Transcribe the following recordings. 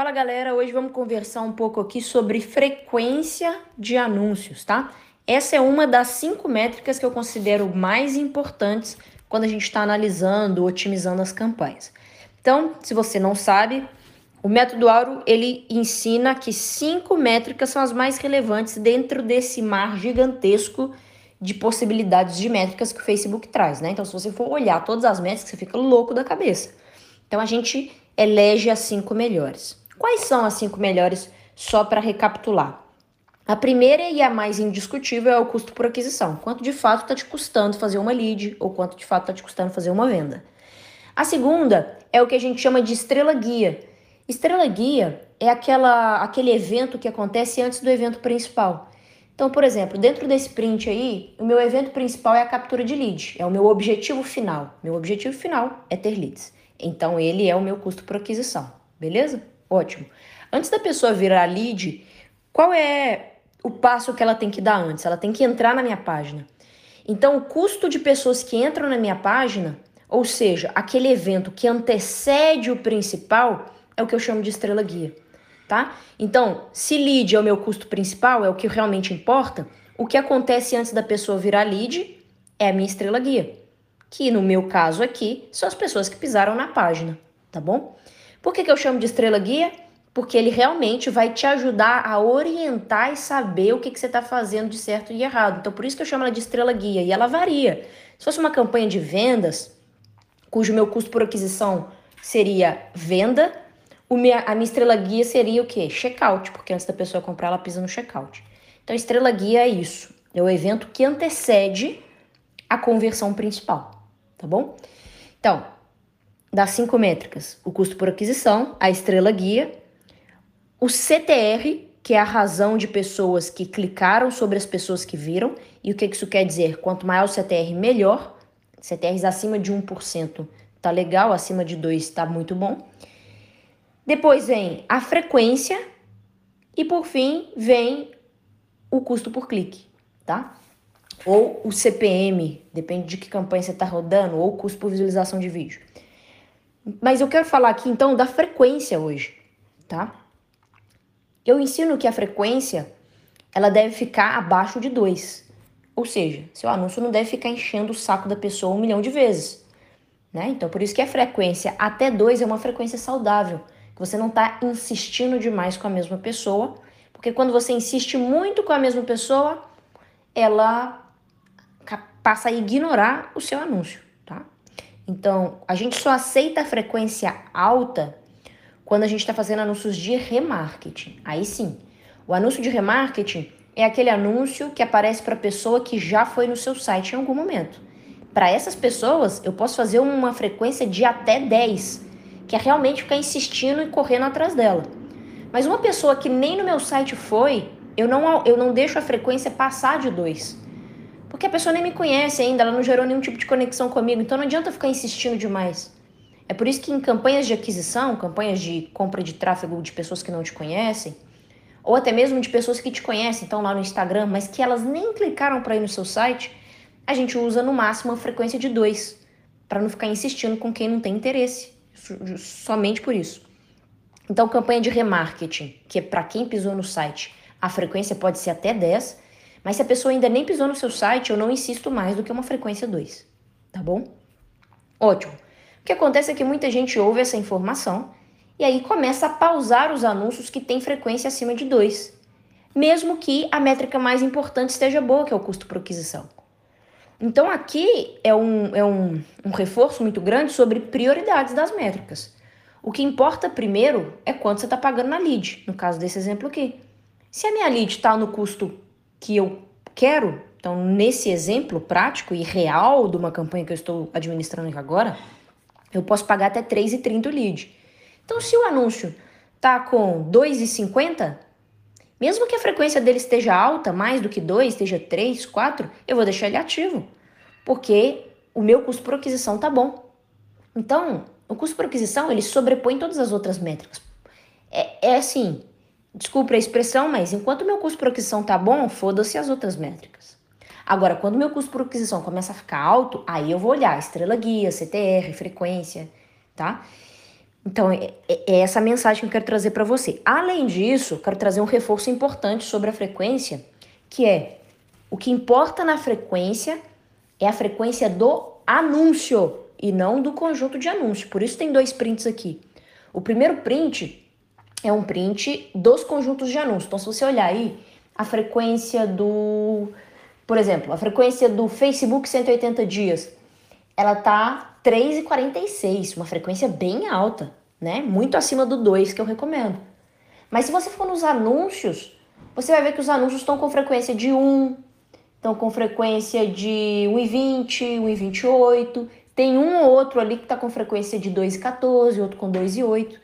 Fala galera, hoje vamos conversar um pouco aqui sobre frequência de anúncios, tá? Essa é uma das cinco métricas que eu considero mais importantes quando a gente está analisando, otimizando as campanhas. Então, se você não sabe, o método Auro ele ensina que cinco métricas são as mais relevantes dentro desse mar gigantesco de possibilidades de métricas que o Facebook traz, né? Então, se você for olhar todas as métricas, você fica louco da cabeça. Então, a gente elege as cinco melhores. Quais são as cinco melhores, só para recapitular? A primeira e a mais indiscutível é o custo por aquisição. Quanto de fato está te custando fazer uma lead ou quanto de fato está te custando fazer uma venda. A segunda é o que a gente chama de estrela guia. Estrela guia é aquela, aquele evento que acontece antes do evento principal. Então, por exemplo, dentro desse print aí, o meu evento principal é a captura de lead, é o meu objetivo final. Meu objetivo final é ter leads. Então, ele é o meu custo por aquisição, beleza? Ótimo. Antes da pessoa virar lead, qual é o passo que ela tem que dar antes? Ela tem que entrar na minha página. Então, o custo de pessoas que entram na minha página, ou seja, aquele evento que antecede o principal, é o que eu chamo de estrela guia, tá? Então, se lead é o meu custo principal, é o que realmente importa, o que acontece antes da pessoa virar lead é a minha estrela guia, que no meu caso aqui são as pessoas que pisaram na página, tá bom? Por que, que eu chamo de estrela guia? Porque ele realmente vai te ajudar a orientar e saber o que, que você está fazendo de certo e errado. Então, por isso que eu chamo ela de estrela guia. E ela varia. Se fosse uma campanha de vendas, cujo meu custo por aquisição seria venda, minha, a minha estrela guia seria o quê? Checkout, porque antes da pessoa comprar, ela pisa no checkout. Então, estrela guia é isso. É o evento que antecede a conversão principal, tá bom? Então, das cinco métricas: o custo por aquisição, a estrela guia, o CTR, que é a razão de pessoas que clicaram sobre as pessoas que viram. E o que isso quer dizer? Quanto maior o CTR, melhor. CTRs acima de 1% tá legal, acima de 2 tá muito bom. Depois vem a frequência e por fim vem o custo por clique, tá? Ou o CPM, depende de que campanha você está rodando, ou o custo por visualização de vídeo. Mas eu quero falar aqui então da frequência hoje, tá? Eu ensino que a frequência ela deve ficar abaixo de 2. Ou seja, seu anúncio não deve ficar enchendo o saco da pessoa um milhão de vezes. Né? Então, por isso que a frequência até 2 é uma frequência saudável, que você não está insistindo demais com a mesma pessoa, porque quando você insiste muito com a mesma pessoa, ela passa a ignorar o seu anúncio. Então, a gente só aceita a frequência alta quando a gente está fazendo anúncios de remarketing. Aí sim. O anúncio de remarketing é aquele anúncio que aparece para a pessoa que já foi no seu site em algum momento. Para essas pessoas, eu posso fazer uma frequência de até 10, que é realmente ficar insistindo e correndo atrás dela. Mas uma pessoa que nem no meu site foi, eu não, eu não deixo a frequência passar de 2. Porque a pessoa nem me conhece ainda, ela não gerou nenhum tipo de conexão comigo, então não adianta ficar insistindo demais. É por isso que em campanhas de aquisição, campanhas de compra de tráfego de pessoas que não te conhecem, ou até mesmo de pessoas que te conhecem, estão lá no Instagram, mas que elas nem clicaram para ir no seu site, a gente usa no máximo uma frequência de dois, para não ficar insistindo com quem não tem interesse, somente por isso. Então, campanha de remarketing, que é para quem pisou no site, a frequência pode ser até 10, mas se a pessoa ainda nem pisou no seu site, eu não insisto mais do que uma frequência 2, tá bom? Ótimo. O que acontece é que muita gente ouve essa informação e aí começa a pausar os anúncios que têm frequência acima de 2, mesmo que a métrica mais importante esteja boa, que é o custo por aquisição. Então aqui é um, é um, um reforço muito grande sobre prioridades das métricas. O que importa primeiro é quanto você está pagando na lead, no caso desse exemplo aqui. Se a minha lead está no custo que eu quero, então nesse exemplo prático e real de uma campanha que eu estou administrando agora, eu posso pagar até 3,30 o lead. Então se o anúncio tá com 2,50, mesmo que a frequência dele esteja alta, mais do que 2, esteja 3, 4, eu vou deixar ele ativo, porque o meu custo por aquisição tá bom. Então, o custo por aquisição, ele sobrepõe todas as outras métricas. É, é assim, Desculpe a expressão, mas enquanto meu custo por aquisição tá bom, foda-se as outras métricas. Agora, quando meu custo por aquisição começa a ficar alto, aí eu vou olhar estrela guia, CTR, frequência, tá? Então, é, é essa a mensagem que eu quero trazer para você. Além disso, quero trazer um reforço importante sobre a frequência, que é o que importa na frequência é a frequência do anúncio e não do conjunto de anúncios. Por isso tem dois prints aqui. O primeiro print é um print dos conjuntos de anúncios. Então, se você olhar aí, a frequência do, por exemplo, a frequência do Facebook 180 dias, ela tá 3,46, uma frequência bem alta, né? Muito acima do 2 que eu recomendo. Mas se você for nos anúncios, você vai ver que os anúncios estão com frequência de 1, estão com frequência de 1,20, 1,28. Tem um ou outro ali que está com frequência de 2,14, outro com 2,8.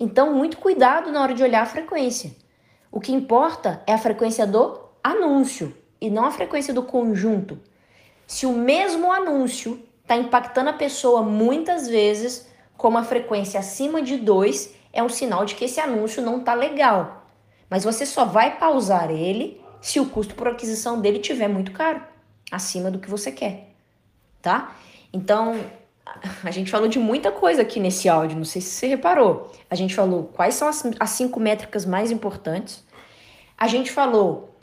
Então, muito cuidado na hora de olhar a frequência. O que importa é a frequência do anúncio e não a frequência do conjunto. Se o mesmo anúncio está impactando a pessoa muitas vezes, com uma frequência acima de 2, é um sinal de que esse anúncio não está legal. Mas você só vai pausar ele se o custo por aquisição dele tiver muito caro, acima do que você quer, tá? Então, a gente falou de muita coisa aqui nesse áudio, não sei se você reparou. A gente falou quais são as, as cinco métricas mais importantes. A gente falou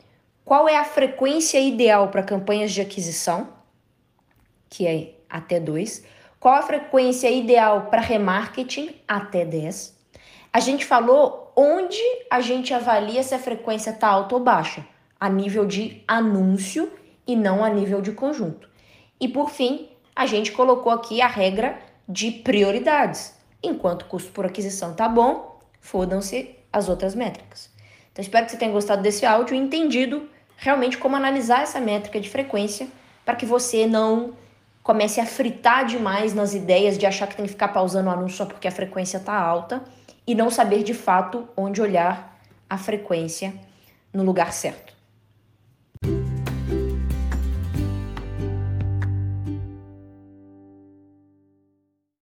qual é a frequência ideal para campanhas de aquisição, que é até 2. Qual a frequência ideal para remarketing, até 10. A gente falou onde a gente avalia se a frequência está alta ou baixa, a nível de anúncio e não a nível de conjunto. E por fim, a gente colocou aqui a regra de prioridades. Enquanto o custo por aquisição tá bom, fodam-se as outras métricas. Então espero que você tenha gostado desse áudio e entendido realmente como analisar essa métrica de frequência para que você não comece a fritar demais nas ideias de achar que tem que ficar pausando o anúncio só porque a frequência está alta e não saber de fato onde olhar a frequência no lugar certo.